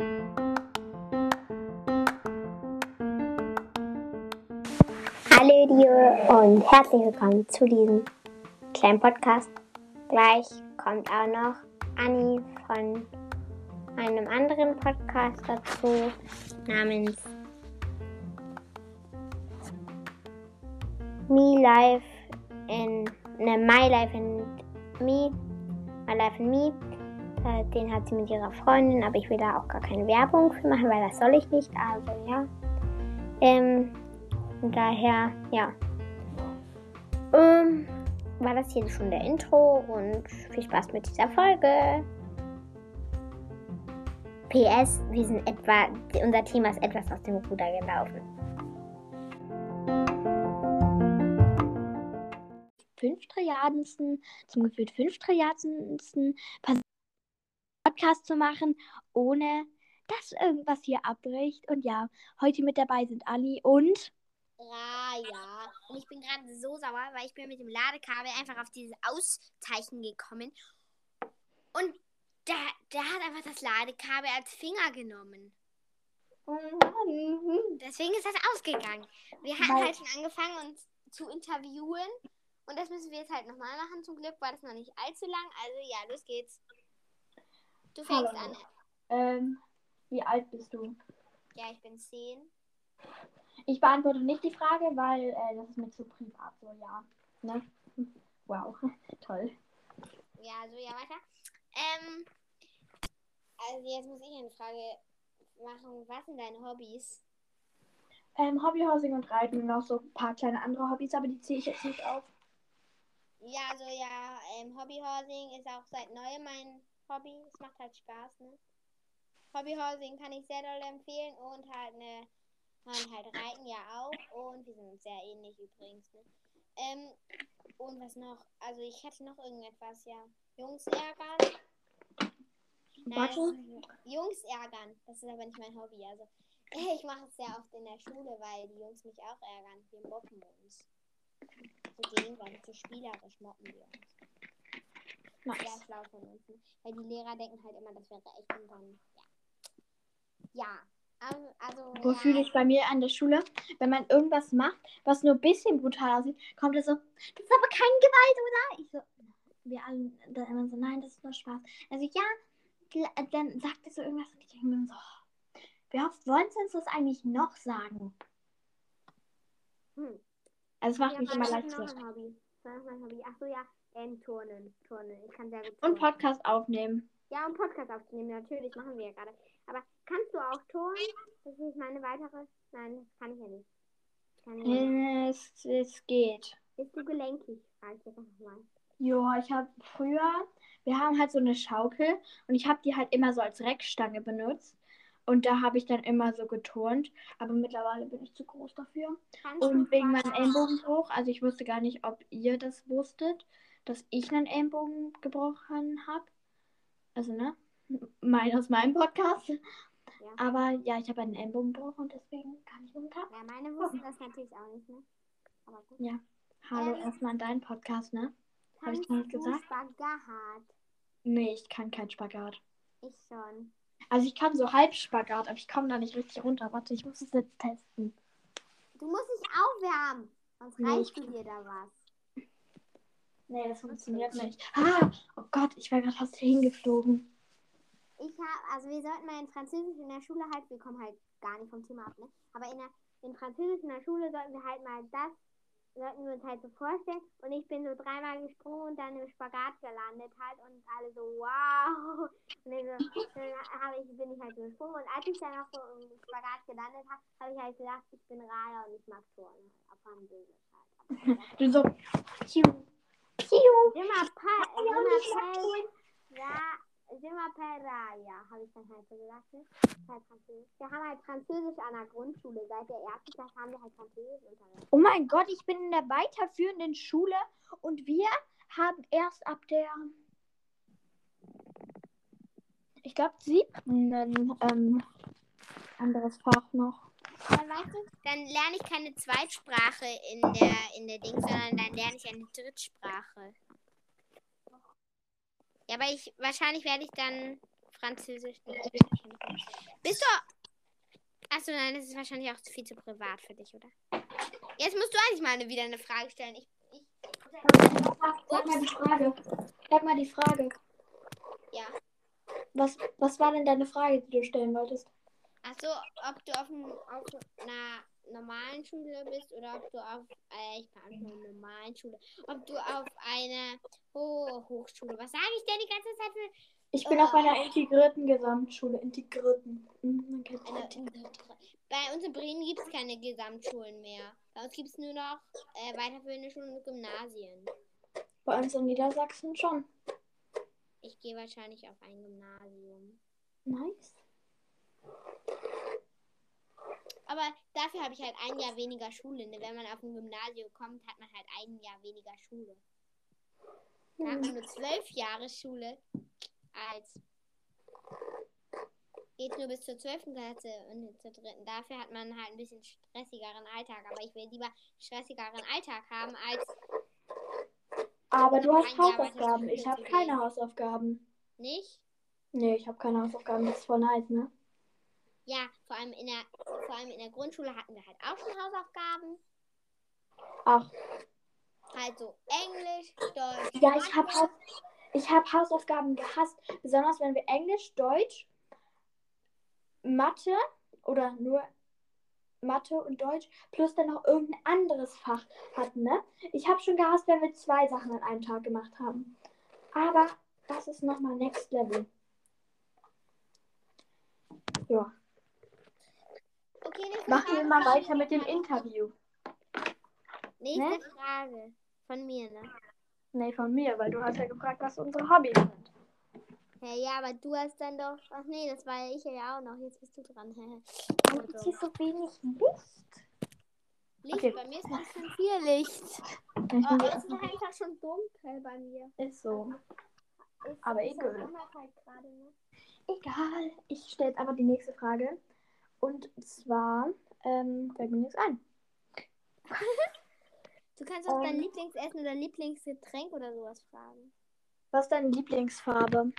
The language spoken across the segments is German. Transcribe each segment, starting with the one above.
Hallo dir und herzlich willkommen zu diesem kleinen Podcast. Gleich kommt auch noch Anni von einem anderen Podcast dazu namens Me Life in ne, My Life in Me My Life in Me äh, den hat sie mit ihrer Freundin, aber ich will da auch gar keine Werbung für machen, weil das soll ich nicht. Also ja. Ähm, daher, ja. Ähm, war das hier schon der Intro und viel Spaß mit dieser Folge. PS, wir sind etwa, unser Thema ist etwas aus dem Ruder gelaufen. Fünf Trilliardensten, zum gefühlt fünf Trilliardensten Podcast zu machen, ohne dass irgendwas hier abbricht. Und ja, heute mit dabei sind Ali und Raya. Und ich bin gerade so sauer, weil ich bin mit dem Ladekabel einfach auf dieses Auszeichen gekommen. Und der, der hat einfach das Ladekabel als Finger genommen. Deswegen ist das ausgegangen. Wir hatten Weil- halt schon angefangen, uns zu interviewen. Und das müssen wir jetzt halt nochmal machen. Zum Glück war das noch nicht allzu lang. Also ja, los geht's. Du fängst Hallo. an. Ähm, wie alt bist du? Ja, ich bin 10. Ich beantworte nicht die Frage, weil äh, das ist mir zu privat, so ja. Ne? Wow, toll. Ja, also ja, weiter. Ähm, also jetzt muss ich eine Frage machen. Was sind deine Hobbys? Ähm, Hobbyhousing und Reiten und noch so ein paar kleine andere Hobbys, aber die ziehe ich jetzt nicht auf. Ja, also ja, ähm, Hobbyhousing ist auch seit neuem mein Hobby. Es macht halt Spaß, ne? Hobbyhousing kann ich sehr doll empfehlen und halt ne, und halt Reiten ja auch und wir sind uns sehr ähnlich übrigens, ne? Ähm, und was noch? Also ich hätte noch irgendetwas, ja. Jungs ärgern. Nein, Warte. Jungs ärgern. Das ist aber nicht mein Hobby. Also ich mache es sehr oft in der Schule, weil die Jungs mich auch ärgern. Wir mobben uns. So gegenseitig, so spielerisch mobben wir uns. Sehr Nice. schlau von uns. Weil die Lehrer denken halt immer, das wäre echt und dann, ja. Ja. Ähm, also. Wo ja, fühle ich bei mir an der Schule, wenn man irgendwas macht, was nur ein bisschen brutal aussieht, kommt es so, das ist aber kein Gewalt, oder? Ich so, wir alle dann immer so, nein, das ist nur Spaß. Also ja, dann sagt er so irgendwas und ich denke mir so, oh, wie oft wollen sie uns das eigentlich noch sagen? Hm. Also es macht Ja, mich immer leicht Hobby? Achso, ja. Ähm, Turnen. Turnen. Ich kann sehr gut Und turnen. Podcast aufnehmen. Ja, um Podcast aufzunehmen, natürlich, machen wir ja gerade. Aber kannst du auch turnen? Das ist meine weitere. Nein, das kann ich ja nicht. Ich kann ja nicht. Es, es geht. Bist du gelenkig? Ich jetzt einfach mal. Ja, ich habe früher, wir haben halt so eine Schaukel und ich habe die halt immer so als Reckstange benutzt. Und da habe ich dann immer so geturnt. Aber mittlerweile bin ich zu groß dafür. Kannst Und wegen meinem Ellenbogenbruch, also ich wusste gar nicht, ob ihr das wusstet, dass ich einen Ellenbogen gebrochen habe. Also, ne? Mein aus meinem Podcast. Ja. Aber ja, ich habe einen Ellenbogenbruch und deswegen kann ich momentan. Ja, meine wussten das natürlich auch nicht, ne? Aber gut. Ja. Hallo, Ähm, erstmal an deinen Podcast, ne? Hab ich nicht gesagt? Spagat? Nee, ich kann keinen Spagat. Ich schon. Also ich kann so Halbspagat, aber ich komme da nicht richtig runter. Warte, ich muss es jetzt testen. Du musst dich aufwärmen. Sonst Nee, ich- du dir da was. Nee, das funktioniert nicht. Ah, oh Gott, ich wäre gerade fast hingeflogen. Ich habe, also wir sollten mal in Französisch in der Schule halt, wir kommen halt gar nicht vom Thema ab, ne? Aber in, der, in Französisch in der Schule sollten wir halt mal das, sollten wir uns halt so vorstellen. Und ich bin so dreimal gesprungen und dann im Spagat gelandet halt und alle so, wow. Und dann, so, dann ich, bin ich halt so gesprungen. Und als ich dann auch so im Spagat gelandet habe, habe ich halt gedacht, ich bin Raya und ich mag Turnen. Auf Französisch halt. Du so. Piu, piu. Simmer Pa- Ja, und ich mag Simmer Turnen. Ja, Simmer Peraya, habe ich dann halt so gesagt. Ne? Halt Französisch. Wir haben halt Französisch an der Grundschule. Seit der ersten Klasse haben wir halt Französisch unterrichtet. Oh mein Gott, ich bin in der weiterführenden Schule und wir haben erst ab der, ich glaube, siebten ein ähm, anderes Fach noch. Weißt du, dann lerne ich keine Zweitsprache in der, in der Ding, sondern dann lerne ich eine Drittsprache. Ja, aber ich, wahrscheinlich werde ich dann Französisch. Bist du. Achso, nein, das ist wahrscheinlich auch viel zu privat für dich, oder? Jetzt musst du eigentlich mal eine, wieder eine Frage stellen. Ich, ich, Sag mal die Frage. Sag mal die Frage. ja. Was, was war denn deine Frage, die du stellen wolltest? Achso, ob du auf, auf einer normalen Schule bist oder ob du auf. Äh, ich war auf einer normalen Schule. Ob du auf einer Ho Hochschule. Was sage ich denn die ganze Zeit für Ich bin auf einer integrierten Gesamtschule. Integrierten. Hm, integriert. Bei uns in Bremen gibt es keine Gesamtschulen mehr. Bei uns gibt es nur noch äh, weiterführende Schulen und Gymnasien. Bei uns in Niedersachsen schon. Ich gehe wahrscheinlich auf ein Gymnasium. Nice. Aber dafür habe ich halt ein Jahr weniger Schule. Ne? Wenn man auf ein Gymnasium kommt, hat man halt ein Jahr weniger Schule. Da hat man nur zwölf Jahre Schule als geht nur bis zur zwölften Klasse und zur dritten. Dafür hat man halt ein bisschen stressigeren Alltag. Aber ich will lieber stressigeren Alltag haben als Aber du hast Hausaufgaben. Ich habe keine. Hausaufgaben. nicht. Nee, ich habe keine Hausaufgaben. Das ist voll nice, ne? Ja, vor allem in der vor allem in der Grundschule hatten wir halt auch schon Hausaufgaben. Ach, Halt so Englisch, Deutsch. ja, ich habe. Haus ich hab Hausaufgaben gehasst. Besonders wenn wir Englisch, Deutsch, Mathe oder nur Mathe und Deutsch plus dann noch irgendein anderes Fach hatten, ne? Ich habe schon gehasst, wenn wir zwei Sachen an einem Tag gemacht haben. Aber das ist nochmal Next Level. Ja. Okay, nächste Machen wir mal weiter mit dem Interview. Nächste Ne? Frage von mir, ne? Nee, von mir, weil du hast ja gefragt, was unsere Hobbys sind. Ja, ja, aber du hast dann doch. Ach nee, das war ja ich ja auch noch. Jetzt bist du dran. Warum ist hier so wenig Licht? Licht, Okay. bei mir ist ganz schön viel Licht. Ich Oh, es ist einfach schon dunkel bei mir. ist so. Ist, Aber egal. halt gerade, ne? Egal. Ich stelle jetzt aber die nächste Frage. Und zwar, ähm, fällt mir nichts ein. Du kannst auch dein Ähm. Lieblingsessen oder Lieblingsgetränk oder sowas fragen. Was ist deine Lieblingsfarbe?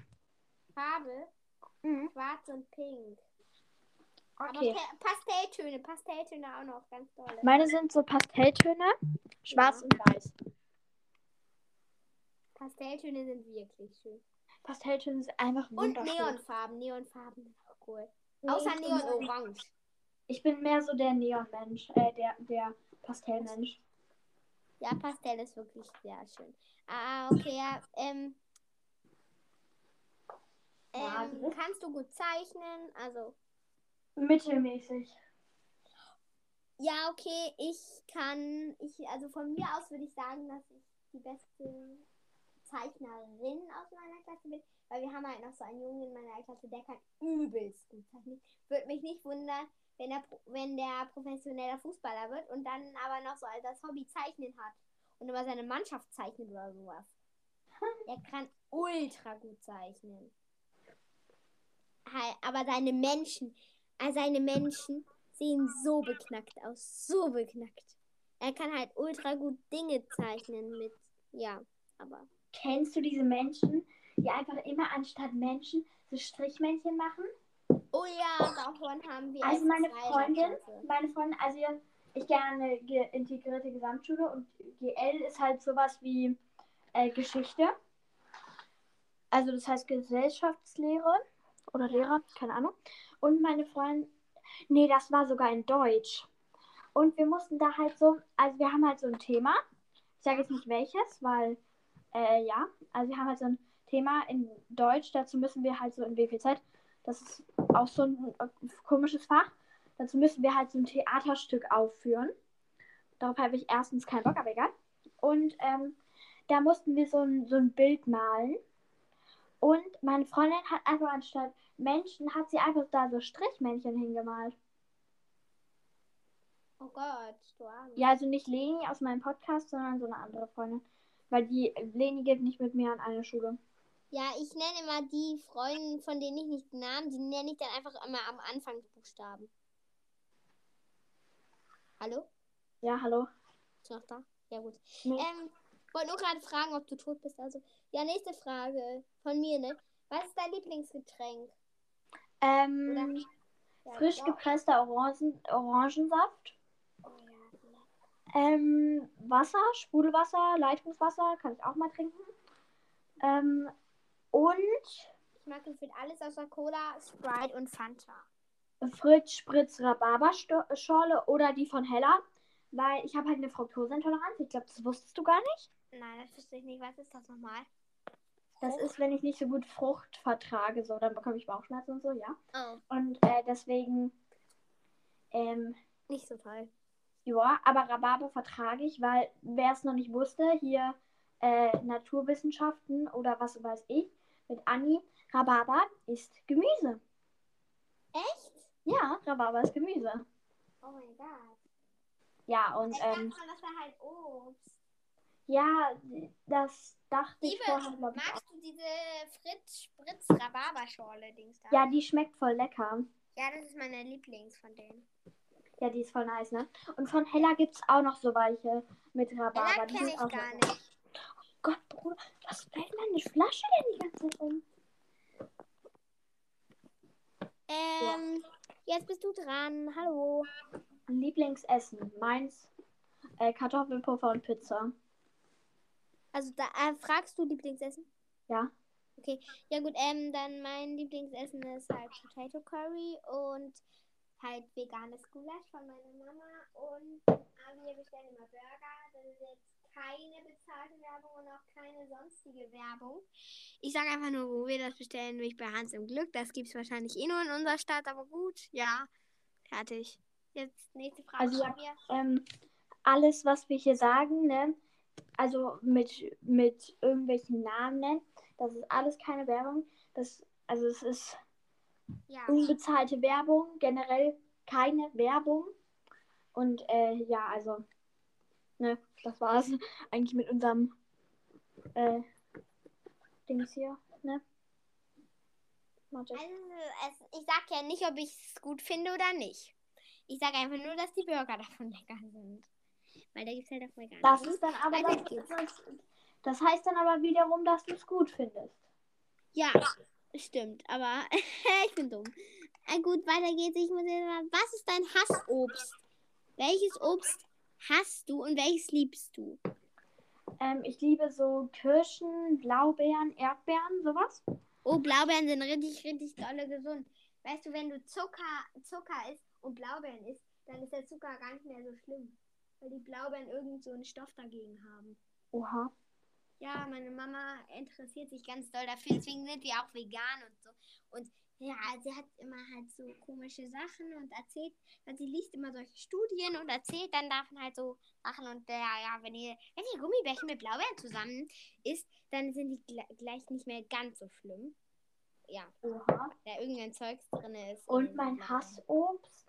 Farbe, Mhm. schwarz und pink. Okay. Aber Pa- Pastelltöne, Pastelltöne auch noch, ganz toll. Meine sind so Pastelltöne, schwarz Ja. und weiß. Pastelltöne sind wirklich schön. Pastelltöne sind einfach Und wunderschön. Neonfarben, Neonfarben sind auch cool. Nee, Außer bin Neon Orange. Ich bin mehr so der Neonmensch, äh, der, der Pastellmensch. Ja, Pastell ist wirklich sehr schön. Ah, okay, ja, ähm. Ähm, kannst du gut zeichnen? Also, Mittelmäßig. ja, okay, ich kann, ich, also von mir aus würde ich sagen, dass ich die beste Zeichnerin aus meiner Klasse bin, weil wir haben halt noch so einen Jungen in meiner Klasse, der kann übelst gut zeichnen. Würde mich nicht wundern, wenn der, wenn der professioneller Fußballer wird und dann aber noch so als das Hobby zeichnen hat und über seine Mannschaft zeichnet oder sowas. Er kann ultra gut zeichnen. Aber seine Menschen, äh, seine Menschen sehen so beknackt aus, so beknackt. Er kann halt ultra gut Dinge zeichnen mit, ja, aber Kennst du diese Menschen, die einfach immer anstatt Menschen so Strichmännchen machen? Oh ja, davon haben wir. Also S2 meine Freundin, meine Freundin, also ich gehe an eine integrierte Gesamtschule und GL ist halt sowas wie äh, Geschichte. Also das heißt Gesellschaftslehre oder Lehrer, keine Ahnung. Und meine Freundin, nee, das war sogar in Deutsch. Und wir mussten da halt so, also wir haben halt so ein Thema. Ich sage jetzt nicht welches, weil, äh, ja, also wir haben halt so ein Thema in Deutsch. Dazu müssen wir halt so in WPZ, das ist auch so ein äh, komisches Fach. Dazu müssen wir halt so ein Theaterstück aufführen. Darauf habe ich erstens keinen Bock, aber egal. Und ähm, da mussten wir so ein, so ein Bild malen. Und meine Freundin hat einfach anstatt Menschen, hat sie einfach da so Strichmännchen hingemalt. Oh Gott, du Arme. Ja, also nicht Leni aus meinem Podcast, sondern so eine andere Freundin. Weil die Leni geht nicht mit mir an eine Schule. Ja, ich nenne immer die Freunde, von denen ich nicht den Namen, die nenne ich dann einfach immer am Anfang Buchstaben. Hallo? Ja, hallo. Ist noch da? Ja, gut. Nee. Ähm, wollte nur gerade fragen, ob du tot bist. Also, ja, nächste Frage von mir, ne? Was ist dein Lieblingsgetränk? Ähm, frisch gepresster Orangen, Orangensaft. Ähm, Wasser, Sprudelwasser, Leitungswasser, kann ich auch mal trinken. Ähm, und Ich mag gefühlt alles außer Cola, Sprite und Fanta. Fritz Spritz Rhabarberschorle oder die von Hella, weil ich habe halt eine Fructoseintoleranz. Ich glaube, das wusstest du gar nicht. Nein, das verstehe ich nicht. Was ist das nochmal? Das ist, wenn ich nicht so gut Frucht vertrage, so, dann bekomme ich Bauchschmerzen und so, ja. Oh, Und äh, deswegen, ähm, nicht so toll. Ja, aber Rhabarber vertrage ich, weil wer es noch nicht wusste, hier äh, Naturwissenschaften oder was weiß ich, mit Anni, Rhabarber ist Gemüse. Echt? Ja, Rhabarber ist Gemüse. Oh mein Gott. Ja, und Ich ähm, dachte das wäre halt Obst. ja, das dachte ich Liebe, vorher, glaube ich, auch. magst du diese Fritz Spritz Rhabarberschorle Dings da? Ja, die schmeckt voll lecker. Ja, das ist meine Lieblings von denen. Ja, die ist voll nice, ne? Und von Hella gibt es auch noch so welche mit Rhabarber. Ella Die kenne ich auch gar nicht. Gott, Bruder, was fällt meine Flasche denn die ganze Zeit um? Ähm, jetzt bist du dran. Hallo. Lieblingsessen. Meins äh, Kartoffelpuffer und Pizza. Also da äh, fragst du Lieblingsessen? Ja. Okay. Ja gut, ähm, dann mein Lieblingsessen ist halt Potato Curry und halt veganes Gulasch von meiner Mama und äh, wir bestellen immer Burger. Das ist jetzt keine bezahlte Werbung und auch keine sonstige Werbung. Ich sage einfach nur, wo wir das bestellen, nämlich bei Hans im Glück. Das gibt es wahrscheinlich eh nur in unserer Stadt, aber gut, ja. Fertig. Jetzt nächste Frage Also. Ähm, alles, was wir hier sagen, ne? Also mit, mit irgendwelchen Namen, ne? Das ist alles keine Werbung. Das, also es ist Ja. unbezahlte Werbung, generell keine Werbung. Und äh, ja, also, ne, das war's eigentlich mit unserem äh, Dings hier, ne? Also, es, ich sag ja nicht, ob ich es gut finde oder nicht. Ich sage einfach nur, dass die Burger davon lecker sind. Weil da gibt es halt auch vegan. Das ist dann aber das, das, das heißt dann aber wiederum, dass du es gut findest. Ja, stimmt. Aber ich bin dumm. Äh, gut, weiter geht's. Ich muss jetzt mal, was ist dein Hassobst? Welches Obst hast du und welches liebst du? Ähm, ich liebe so Kirschen, Blaubeeren, Erdbeeren, sowas. Oh, Blaubeeren sind richtig, richtig dolle gesund. Weißt du, wenn du Zucker, Zucker isst und Blaubeeren isst, dann ist der Zucker gar nicht mehr so schlimm. Weil die Blaubeeren irgend so einen Stoff dagegen haben. Oha. Ja, meine Mama interessiert sich ganz doll dafür, deswegen sind wir auch vegan und so. Und ja, sie hat immer halt so komische Sachen und erzählt, weil sie liest immer solche Studien und erzählt dann davon halt so Sachen. Und äh, ja, wenn ihr, wenn ihr Gummibärchen mit Blaubeeren zusammen isst, dann sind die gle- gleich nicht mehr ganz so schlimm. Ja, Oha. da irgendein Zeugs drin ist. Und mein Blaubeeren. Hassobst?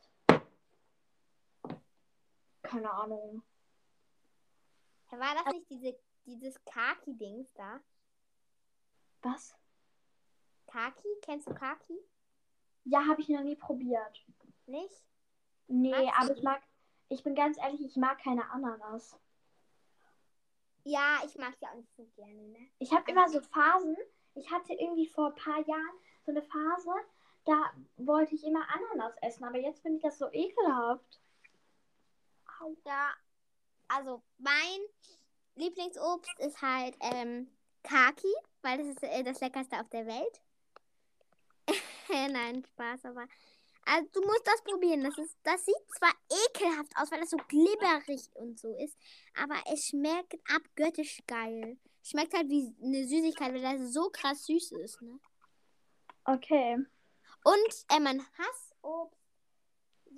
Keine Ahnung. War das nicht diese, dieses Kaki-Dings da? Was? Kaki? Kennst du Kaki? Ja, habe ich noch nie probiert. Nicht? Nee, Magst aber ich mag, ich bin ganz ehrlich, ich mag keine Ananas. Ja, ich mag sie auch nicht so gerne, ne? Ich habe immer so Phasen. Ich hatte irgendwie vor ein paar Jahren so eine Phase, da wollte ich immer Ananas essen, aber jetzt finde ich das so ekelhaft. Ja, also mein Lieblingsobst ist halt ähm, Kaki, weil das ist äh, das leckerste auf der Welt. Nein, Spaß, aber also du musst das probieren. Das ist, das sieht zwar ekelhaft aus, weil das so glibberig und so ist, aber es schmeckt abgöttisch geil. Schmeckt halt wie eine Süßigkeit, weil das so krass süß ist, ne? Okay. Und äh, mein Hassobst,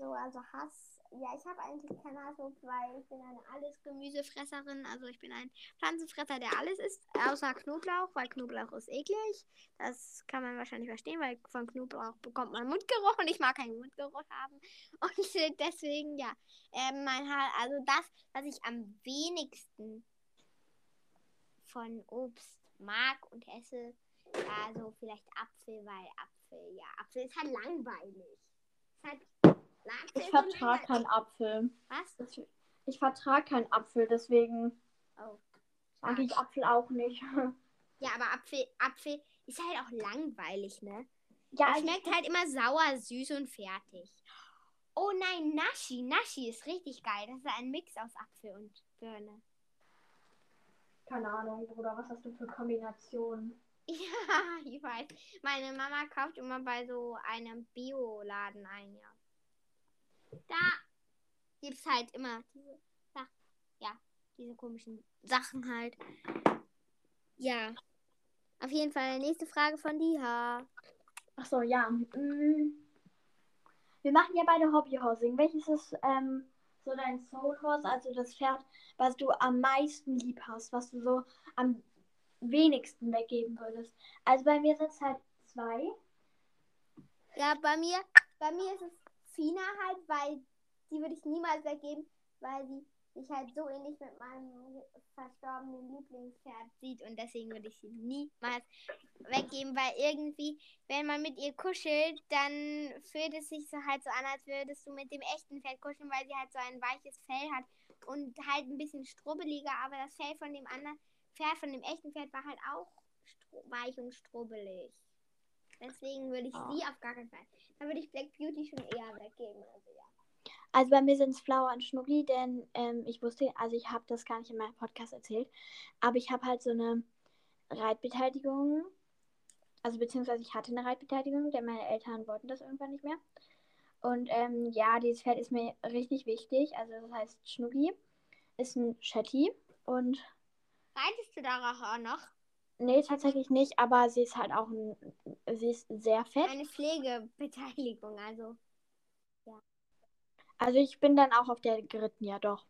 so, also Hass, ja, ich habe eigentlich kein Hassobst, weil ich bin eine Alles-Gemüsefresserin. Also ich bin ein Pflanzenfresser, der alles isst, außer Knoblauch, weil Knoblauch ist eklig. Das kann man wahrscheinlich verstehen, weil von Knoblauch bekommt man Mundgeruch und ich mag keinen Mundgeruch haben. Und deswegen, ja, äh, mein ha also das, was ich am wenigsten von Obst mag und esse, also vielleicht Apfel, weil Apfel, ja, Apfel ist halt langweilig. Ist halt, Ich vertrage keinen Apfel. Was? Ich vertrage keinen Apfel, deswegen Oh. mag ich Apfel auch nicht. Ja, aber Apfel, Apfel ist halt auch langweilig, ne? ja, Es ich, schmeckt halt immer sauer, süß und fertig. Oh nein, Nashi. Nashi ist richtig geil. Das ist ein Mix aus Apfel und Birne. Keine Ahnung, Bruder, was hast du für Kombinationen? Ja, ich weiß. Meine Mama kauft immer bei so einem Bioladen ein, ja. Da gibt's halt immer diese, ja, diese komischen Sachen halt. Ja. Auf jeden Fall, nächste Frage von Diha. Ach so, ja. mm. Wir machen ja beide Hobbyhousing. Welches ist ähm, so dein Soul Horse, also das Pferd, was du am meisten lieb hast, was du so am wenigsten weggeben würdest? Also bei mir sind es halt zwei. Ja, bei mir, bei mir ist es Fina halt, weil die würde ich niemals weggeben, weil sie sich halt so ähnlich mit meinem verstorbenen Lieblingspferd sieht und deswegen würde ich sie niemals weggeben, weil irgendwie, wenn man mit ihr kuschelt, dann fühlt es sich so halt so an, als würdest du mit dem echten Pferd kuscheln, weil sie halt so ein weiches Fell hat und halt ein bisschen strubbeliger, aber das Fell von dem anderen Pferd, von dem echten Pferd war halt auch weich und strubbelig. Deswegen würde ich Oh. sie auf gar keinen Fall. Dann würde ich Black Beauty schon eher weggeben. Also ja. Also bei mir sind es Flower und Schnucki, denn ähm, ich wusste, also ich habe das gar nicht in meinem Podcast erzählt, aber ich habe halt so eine Reitbeteiligung, also beziehungsweise ich hatte eine Reitbeteiligung, denn meine Eltern wollten das irgendwann nicht mehr. Und ähm, ja, dieses Pferd ist mir richtig wichtig, also das heißt Schnucki, ist ein Shetty und Reitest du darauf auch noch? Nee, tatsächlich nicht, aber sie ist halt auch ein, sie ist sehr fett. Eine Pflegebeteiligung, also. Also ich bin dann auch auf der geritten, ja doch.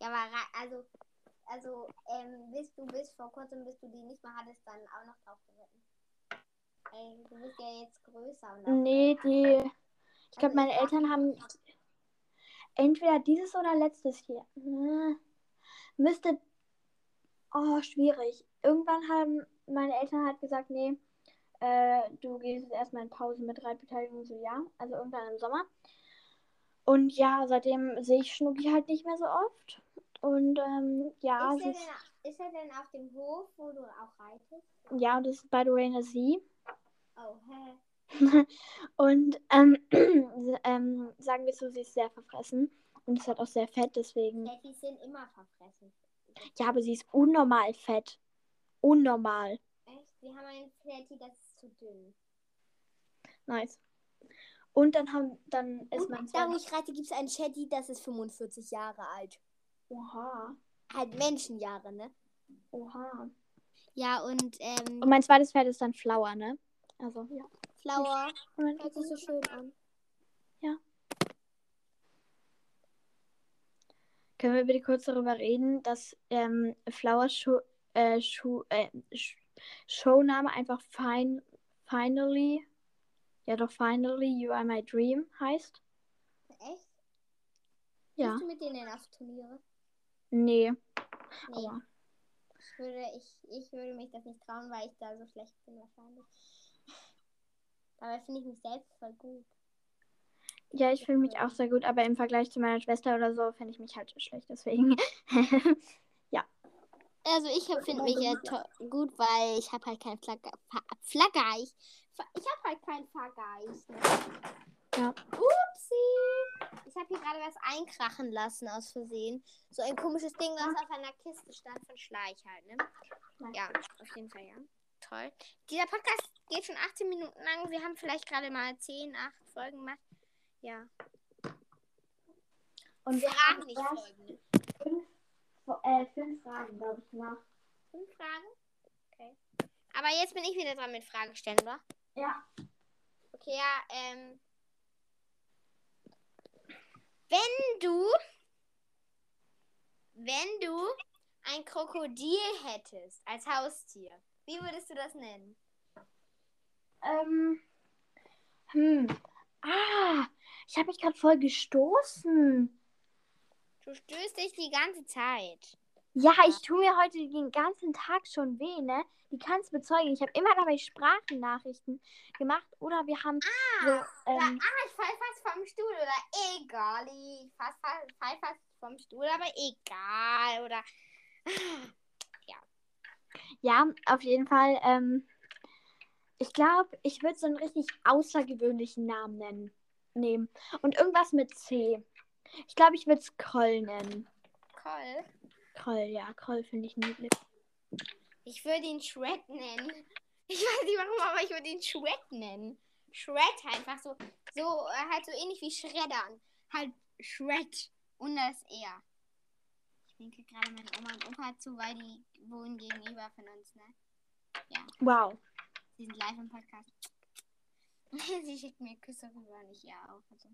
Ja, aber also, also, ähm, bist du bis vor kurzem, bis du die nicht mehr hattest, dann auch noch drauf geritten. Ey, du bist ja jetzt größer und Nee, die. Ich glaube, Also meine Eltern haben entweder dieses oder letztes Jahr. Äh, Müsste. Oh, schwierig. Irgendwann haben meine Eltern halt gesagt, nee, äh, du gehst jetzt erstmal in Pause mit Reitbeteiligung, so ja. Also irgendwann im Sommer. Und ja, seitdem sehe ich Schnucki halt nicht mehr so oft. Und ähm, ja, Ist er, ist, denn, ist er denn auf dem Hof, wo du auch reitest? ja, und das ist by the way eine Sie. Oh, hä? Und ähm, ähm, sagen wir so, sie ist sehr verfressen und ist halt auch sehr fett, deswegen. Teddys sind immer verfressen. Ja, aber sie ist unnormal fett. Unnormal. Echt? Wir haben einen Teddy, das ist zu dünn. Nice. Und dann haben, dann ist Und mein da, wo ich reite, gibt es einen Teddy, das ist 45 Jahre alt. Oha. Halt Menschenjahre, ne? Oha. Ja, und ähm, Und mein zweites Pferd ist dann Flower, ne? Also, ja. Flower Und hört sich so schön an. Können wir bitte kurz darüber reden, dass ähm, Flower Show, äh, Show, äh, Sh- Showname einfach fin Finally, ja doch Finally You Are My Dream heißt? Echt? Ja. Gehst du mit denen auf Turniere? Nee. Nee. Aber Ich würde, ich, ich würde mich das nicht trauen, weil ich da so schlecht bin wahrscheinlich. Dabei finde ich mich selbst voll gut. Ja, ich fühle mich auch sehr gut, aber im Vergleich zu meiner Schwester oder so finde ich mich halt schlecht, deswegen. Also ich finde mich ja gut, weil ich habe halt keinen Flagge Flaggeich. Ich habe halt keinen Vergleich. Ne? Ja. Upsi. Ich habe hier gerade was einkrachen lassen aus Versehen. So ein komisches Ding, was auf einer Kiste stand von Schleich halt, ne? Ja, auf jeden Fall, ja. Toll. Dieser Podcast geht schon 18 Minuten lang. Wir haben vielleicht gerade mal 10, 8 Folgen gemacht. Ja. Und wir Fragen haben nicht erst Folgen. ne? fünf, äh, fünf Fragen, glaube ich, nach. Fünf Fragen? Okay. Aber jetzt bin ich wieder dran mit Fragen stellen, oder? Ja. Okay, ja, ähm. Wenn du. Wenn du ein Krokodil hättest als Haustier, wie würdest du das nennen? Ähm. Hm. Ah, ich habe mich gerade voll gestoßen. Du stößt dich die ganze Zeit. Ja, ich tue mir heute den ganzen Tag schon weh, ne? Die kannst bezeugen. Ich habe immer dabei Sprachnachrichten gemacht oder wir haben so, Oder, ähm, ah, ich fall fast vom Stuhl oder egal. Ich fall, fall, fall fast vom Stuhl, aber egal. Oder. ja, auf jeden Fall, ähm, ich glaube, ich würde so einen richtig außergewöhnlichen Namen nennen. Nehmen. Und irgendwas mit C. Ich glaube, ich würde es Kroll nennen. Cool. Kroll, ja, Kroll finde ich niedlich. Ich würde ihn Shred nennen. Ich weiß nicht warum, aber ich würde ihn Shred nennen. Shred einfach so, so äh, halt so ähnlich wie Schreddern. Halt Shred und das R. Ich winke gerade meine Oma und Opa zu, weil die wohnen gegenüber von uns, ne? Wow. Sie sind live im Podcast. sie schickt mir Küsse rüber, nicht ihr auch. Also.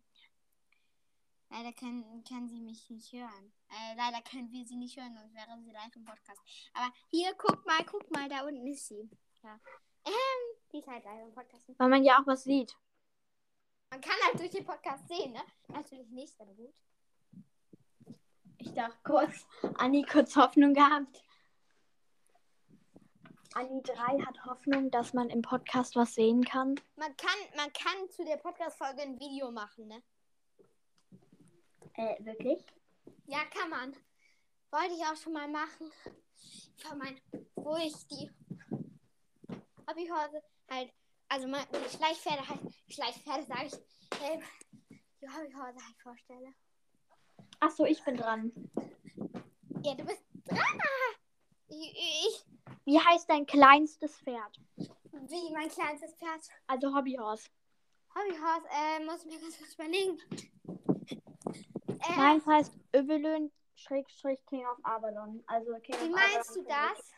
Leider können, kann sie mich nicht hören. Äh, leider können wir sie nicht hören, sonst wäre sie live im Podcast. Aber hier, guck mal, guck mal, da unten ist sie. Ja. Ähm, die ist halt live im Podcast. Weil man ja auch was sieht. Man kann halt durch den Podcast sehen, ne? Natürlich nicht, aber gut. Ich dachte kurz, Anni kurz Hoffnung gehabt. Anni 3 hat Hoffnung, dass man im Podcast was sehen kann. Man kann, man kann zu der Podcast-Folge ein Video machen, ne? Äh, wirklich? Ja, kann man. Wollte ich auch schon mal machen. Von mein, wo ich die Hobbyhose halt, also mein, die Schleichpferde halt, Schleichpferde sage ich, ähm, die Hobbyhose halt vorstelle. Achso, ich bin dran. Ja, du bist dran. Ich, ich, Wie heißt dein kleinstes Pferd? wie mein kleinstes Pferd. Also Hobbyhorse. Hobbyhorse, äh, muss ich mir ganz kurz überlegen. Äh, Meins heißt Övelön Schrägstrich King of Avalon. Also King wie meinst du das?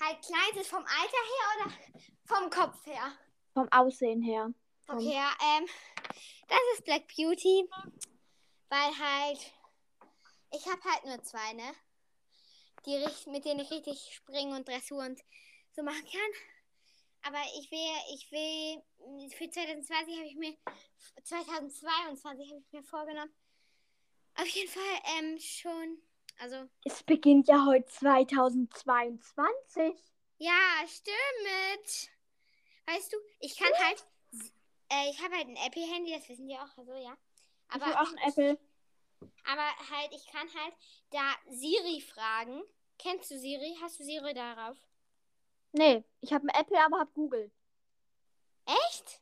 Halt kleinstes vom Alter her oder vom Kopf her? Vom Aussehen her. Vom- Okay, ja, ähm, das ist Black Beauty, weil halt, ich habe halt nur zwei, ne? Die, mit denen ich richtig springen und Dressur und so machen kann. Aber ich will, ich will, für 2020 habe ich mir, 2022 habe ich mir vorgenommen, auf jeden Fall, ähm, schon, also, Es beginnt ja heute 2022. ja, stimmt. Weißt du, ich kann halt, äh, ich habe halt ein Apple-Handy, das wissen die auch, also ja. Ich Aber habe auch ein Apple. Aber halt, ich kann halt da Siri fragen. Kennst du Siri? Hast du Siri darauf? Nee, ich habe ein Apple, aber habe Google. Echt?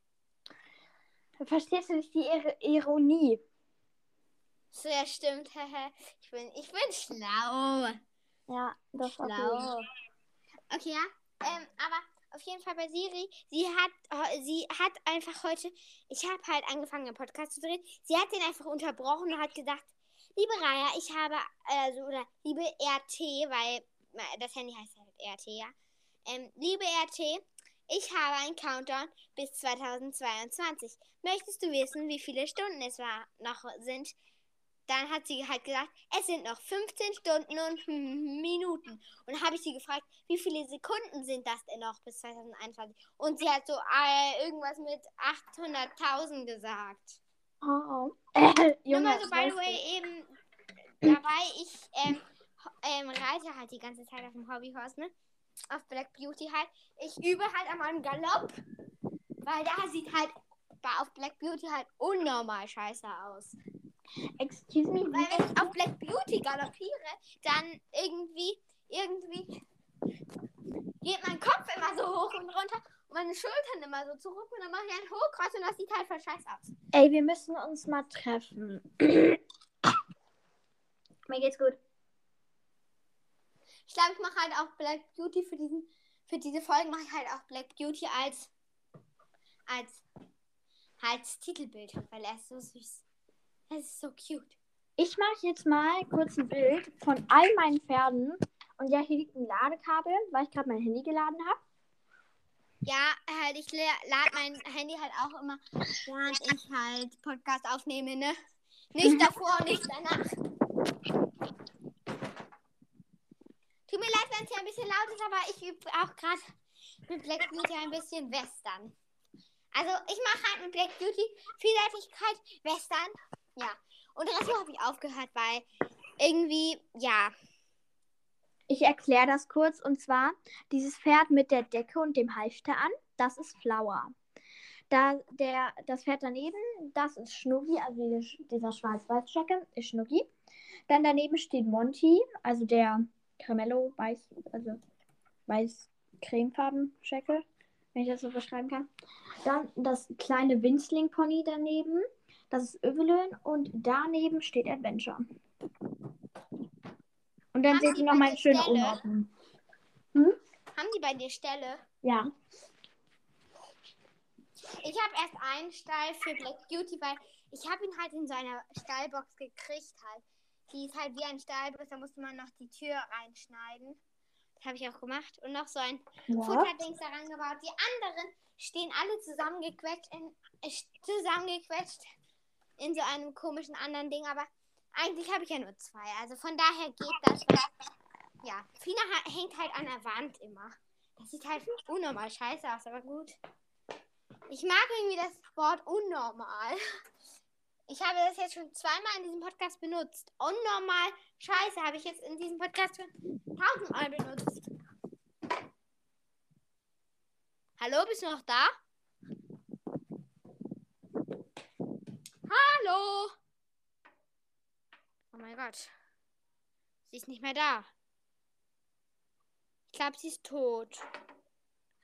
Verstehst du nicht die Ir Ironie? So, ja, stimmt. ich, bin, ich bin schlau. Ja, das war Schlau. Okay, ja. Ähm, aber auf jeden Fall bei Siri, sie hat, sie hat einfach heute, ich habe halt angefangen, einen Podcast zu drehen. Sie hat den einfach unterbrochen und hat gesagt, liebe Raya, ich habe, also, oder liebe RT, weil das Handy heißt halt RT, ja. Ähm, liebe RT, ich habe einen Countdown bis 2022. Möchtest du wissen, wie viele Stunden es war, noch sind? Dann hat sie halt gesagt, es sind noch 15 Stunden und Minuten. Und habe ich sie gefragt, wie viele Sekunden sind das denn noch bis 2021? Und sie hat so äh, irgendwas mit 800.000 gesagt. Oh. Äh, Nur Junge, mal so, by the way, eben dabei, ich ähm, ähm, reite halt die ganze Zeit auf dem Hobbyhorse, ne? Auf Black Beauty halt. Ich übe halt an meinem Galopp, weil da sieht halt auf Black Beauty halt unnormal scheiße aus. Excuse me, Weil wenn ich auf Black Beauty galoppiere, dann irgendwie, irgendwie geht mein Kopf immer so hoch und runter und meine Schultern immer so zurück und dann mache ich ein Hochkreuz und das sieht halt voll scheiße aus. Ey, wir müssen uns mal treffen. Mir geht's gut. Ich glaube, ich mache halt auch Black Beauty für diesen, für diese Folgen mache ich halt auch Black Beauty als, als, als Titelbild, weil er ist so süß. Er ist so cute. Ich mache jetzt mal kurz ein Bild von all meinen Pferden. Und ja, hier liegt ein Ladekabel, weil ich gerade mein Handy geladen habe. Ja, halt, ich lade mein Handy halt auch immer, während ich halt Podcast aufnehme, ne? Nicht davor und nicht danach. Tut mir leid, wenn es hier ein bisschen laut ist, aber ich übe auch gerade mit Black Beauty ein bisschen Western. Also, ich mache halt mit Black Beauty Vielseitigkeit Western. Ja. Und Dressur habe ich aufgehört, weil irgendwie, ja. Ich erkläre das kurz. Und zwar, dieses Pferd mit der Decke und dem Halfter an, das ist Flower. Da der, das Pferd daneben, das ist Schnuggi, also diese, dieser schwarz-weiß-Jacke ist Schnuggi. Dann daneben steht Monty, also der Cremello weiß, also weiß-cremefarben Jacke, wenn ich das so beschreiben kann. Dann das kleine Winzling-Pony daneben. Das ist Övelön und daneben steht Adventure. Und dann Haben seht Sie ihr noch bei meine der schöne Stelle? Unordnung. Haben die bei dir Stelle? Ja. Ich habe erst einen Stall für Black Beauty, weil ich habe ihn halt in so einer Stallbox gekriegt halt. Die ist halt wie ein Stallbox, da musste man noch die Tür reinschneiden. Das habe ich auch gemacht. Und noch so ein What? Futterdings da reingebaut. Die anderen stehen alle zusammengequetscht in, äh, zusammengequetscht in so einem komischen anderen Ding. Aber eigentlich habe ich ja nur zwei. Also von daher geht das. Ja, Fina hängt halt an der Wand immer. Das sieht halt unnormal scheiße aus, aber gut. Ich mag irgendwie das Wort unnormal. Ich habe das jetzt schon zweimal in diesem Podcast benutzt. Unnormal scheiße habe ich jetzt in diesem Podcast schon tausendmal benutzt. Hallo, bist du noch da? Hallo! Oh mein Gott. Sie ist nicht mehr da. Ich glaube, sie ist tot.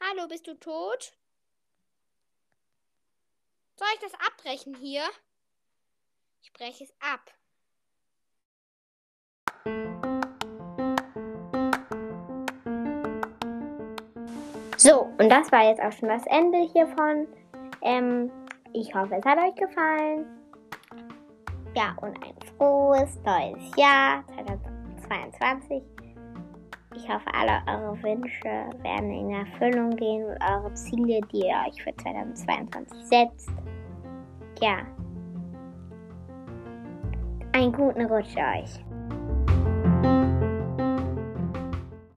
Hallo, bist du tot? Soll ich das abbrechen hier? Ich breche es ab. So, und das war jetzt auch schon das Ende hiervon. Ähm, ich hoffe, es hat euch gefallen. Ja, und ein frohes neues Jahr 2022. Ich hoffe, alle eure Wünsche werden in Erfüllung gehen und eure Ziele, die ihr euch für 2022 setzt. Ja. Einen guten Rutsch euch.